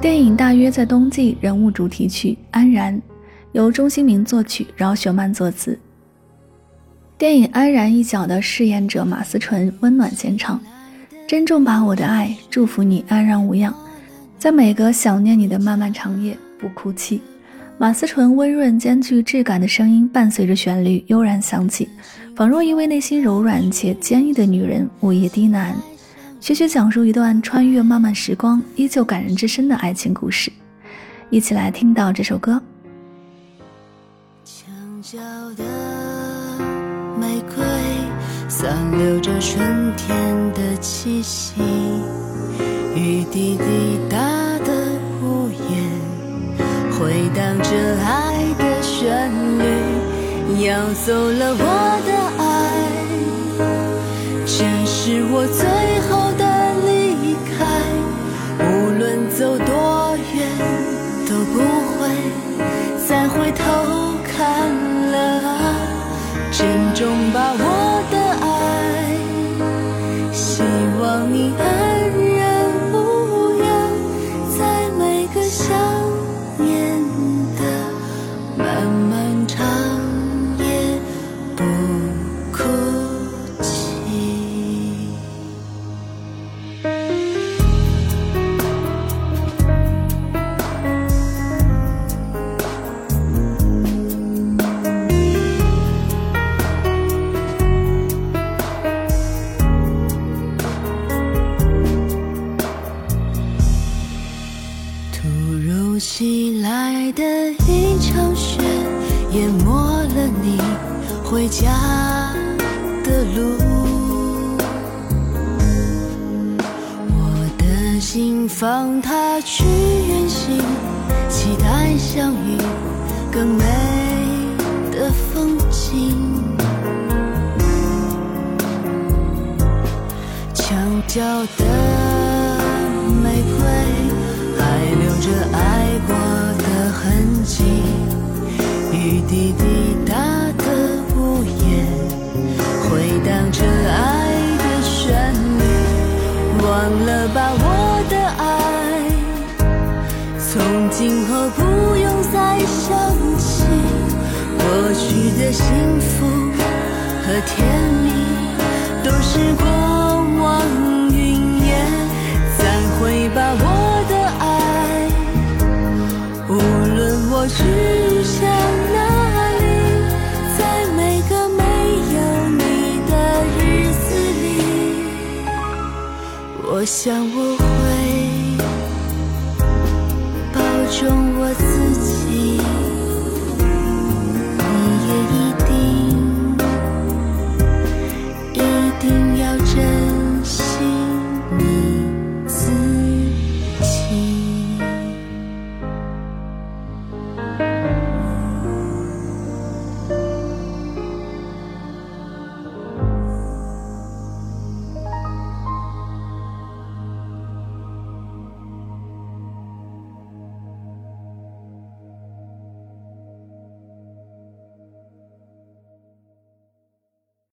电影大约在冬季，人物主题曲《安然》由钟兴民作曲，饶雪漫作词。电影《安然》一角的饰演者马思纯温暖献唱：“珍重把我的爱，祝福你安然无恙，在每个想念你的漫漫长夜不哭泣。”马思纯温润兼具质感的声音伴随着旋律悠然响起，仿若一位内心柔软且坚毅的女人午夜低喃。徐徐讲述一段穿越漫漫时光，依旧感人至深的爱情故事，一起来听到这首歌。墙角的玫瑰散留着春天的气息，雨滴滴答的屋檐回荡着爱的旋律，要走了我的爱，这是我最不会再回头看了啊！珍重把我袭来的一场雪，淹没了你回家的路。我的心放它去远行，期待相遇更美的风景。墙角的玫瑰。还留着爱雨滴滴答的屋檐，回荡着爱的旋律。忘了吧我的爱，从今后不用再想起。过去的幸福和甜蜜，都是过我想我会保重我自己。